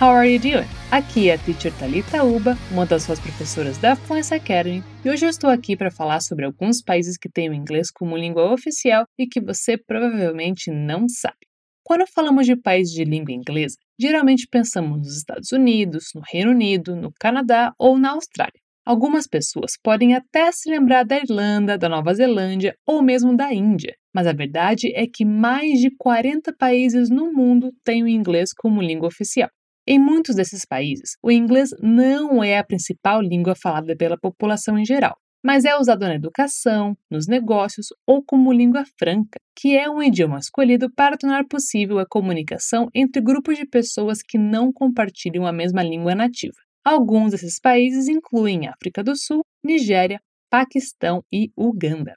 How are you doing? Aqui é a Teacher Talita Uba, uma das suas professoras da Fluency Academy, e hoje eu estou aqui para falar sobre alguns países que têm o inglês como língua oficial e que você provavelmente não sabe. Quando falamos de países de língua inglesa, geralmente pensamos nos Estados Unidos, no Reino Unido, no Canadá ou na Austrália. Algumas pessoas podem até se lembrar da Irlanda, da Nova Zelândia ou mesmo da Índia, mas a verdade é que mais de 40 países no mundo têm o inglês como língua oficial. Em muitos desses países, o inglês não é a principal língua falada pela população em geral, mas é usado na educação, nos negócios ou como língua franca, que é um idioma escolhido para tornar possível a comunicação entre grupos de pessoas que não compartilham a mesma língua nativa. Alguns desses países incluem África do Sul, Nigéria, Paquistão e Uganda.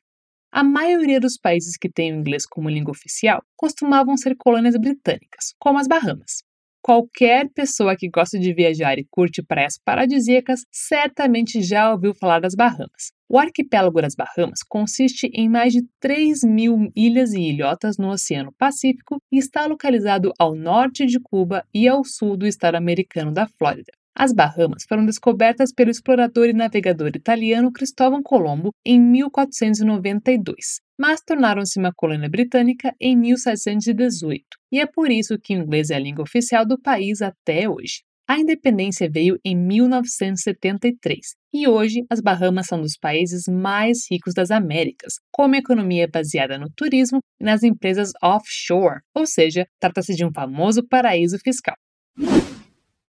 A maioria dos países que têm o inglês como língua oficial costumavam ser colônias britânicas, como as Bahamas. Qualquer pessoa que gosta de viajar e curte praias paradisíacas certamente já ouviu falar das Bahamas. O arquipélago das Bahamas consiste em mais de 3 mil ilhas e ilhotas no Oceano Pacífico e está localizado ao norte de Cuba e ao sul do estado americano da Flórida. As Bahamas foram descobertas pelo explorador e navegador italiano Cristóvão Colombo em 1492, mas tornaram-se uma colônia britânica em 1718, e é por isso que o inglês é a língua oficial do país até hoje. A independência veio em 1973 e hoje as Bahamas são dos países mais ricos das Américas, com uma economia baseada no turismo e nas empresas offshore, ou seja, trata-se de um famoso paraíso fiscal.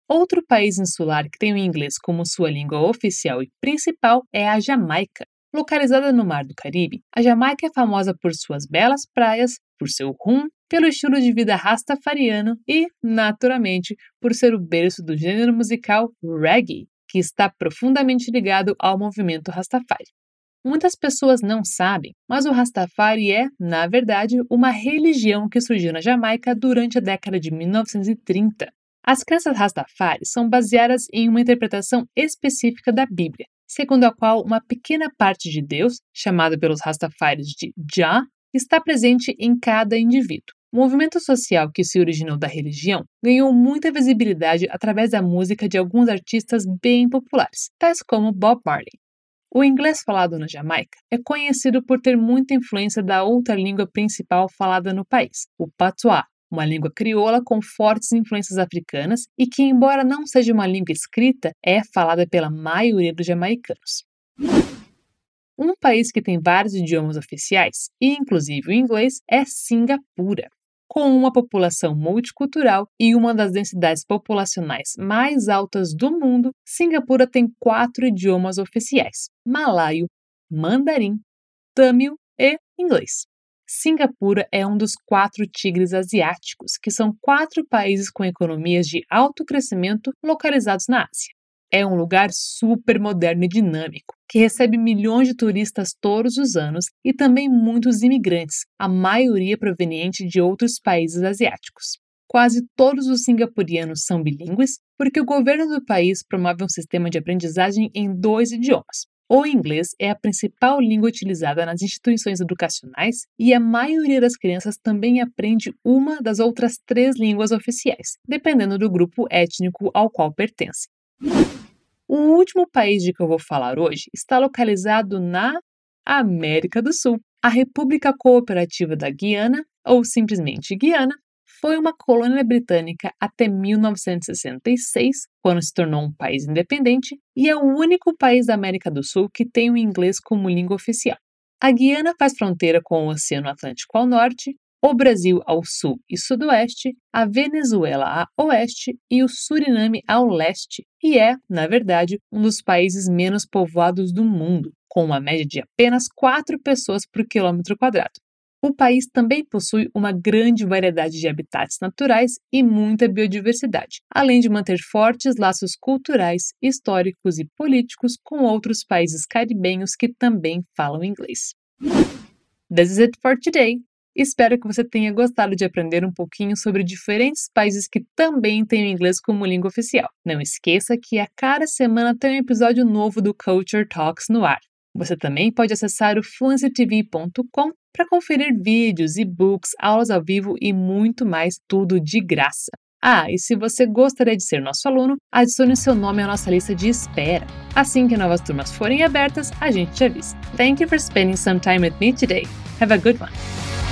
Outro país insular que tem o inglês como sua língua oficial e principal é a Jamaica. Localizada no Mar do Caribe, a Jamaica é famosa por suas belas praias, por seu rum, pelo estilo de vida rastafariano e, naturalmente, por ser o berço do gênero musical reggae, que está profundamente ligado ao movimento Rastafari. Muitas pessoas não sabem, mas o Rastafari é, na verdade, uma religião que surgiu na Jamaica durante a década de 1930. As crenças Rastafari são baseadas em uma interpretação específica da Bíblia, segundo a qual uma pequena parte de Deus, chamada pelos Rastafaris de Jah, está presente em cada indivíduo. O movimento social que se originou da religião ganhou muita visibilidade através da música de alguns artistas bem populares, tais como Bob Marley. O inglês falado na Jamaica é conhecido por ter muita influência da outra língua principal falada no país, o patois, uma língua crioula com fortes influências africanas e que, embora não seja uma língua escrita, é falada pela maioria dos jamaicanos. Um país que tem vários idiomas oficiais, e inclusive o inglês, é Singapura. Com uma população multicultural e uma das densidades populacionais mais altas do mundo, Singapura tem quatro idiomas oficiais: malaio, mandarim, tâmil e inglês. Singapura é um dos quatro tigres asiáticos, que são quatro países com economias de alto crescimento localizados na Ásia. É um lugar super moderno e dinâmico, que recebe milhões de turistas todos os anos e também muitos imigrantes, a maioria proveniente de outros países asiáticos. Quase todos os singapurianos são bilíngues, porque o governo do país promove um sistema de aprendizagem em dois idiomas, o inglês é a principal língua utilizada nas instituições educacionais e a maioria das crianças também aprende uma das outras três línguas oficiais, dependendo do grupo étnico ao qual pertence. O último país de que eu vou falar hoje está localizado na América do Sul. A República Cooperativa da Guiana, ou simplesmente Guiana, foi uma colônia britânica até 1966, quando se tornou um país independente, e é o único país da América do Sul que tem o inglês como língua oficial. A Guiana faz fronteira com o Oceano Atlântico ao norte, o Brasil ao sul e sudoeste, a Venezuela a oeste e o Suriname ao leste, e é, na verdade, um dos países menos povoados do mundo, com uma média de apenas 4 pessoas por quilômetro quadrado. O país também possui uma grande variedade de habitats naturais e muita biodiversidade, além de manter fortes laços culturais, históricos e políticos com outros países caribenhos que também falam inglês. This is it for today. Espero que você tenha gostado de aprender um pouquinho sobre diferentes países que também têm o inglês como língua oficial. Não esqueça que a cada semana tem um episódio novo do Culture Talks no ar. Você também pode acessar o fluencytv.com para conferir vídeos, e-books, aulas ao vivo e muito mais, tudo de graça. Ah, e se você gostaria de ser nosso aluno, adicione seu nome à nossa lista de espera. Assim que novas turmas forem abertas, a gente te avisa. Thank you for spending some time with me today. Have a good one.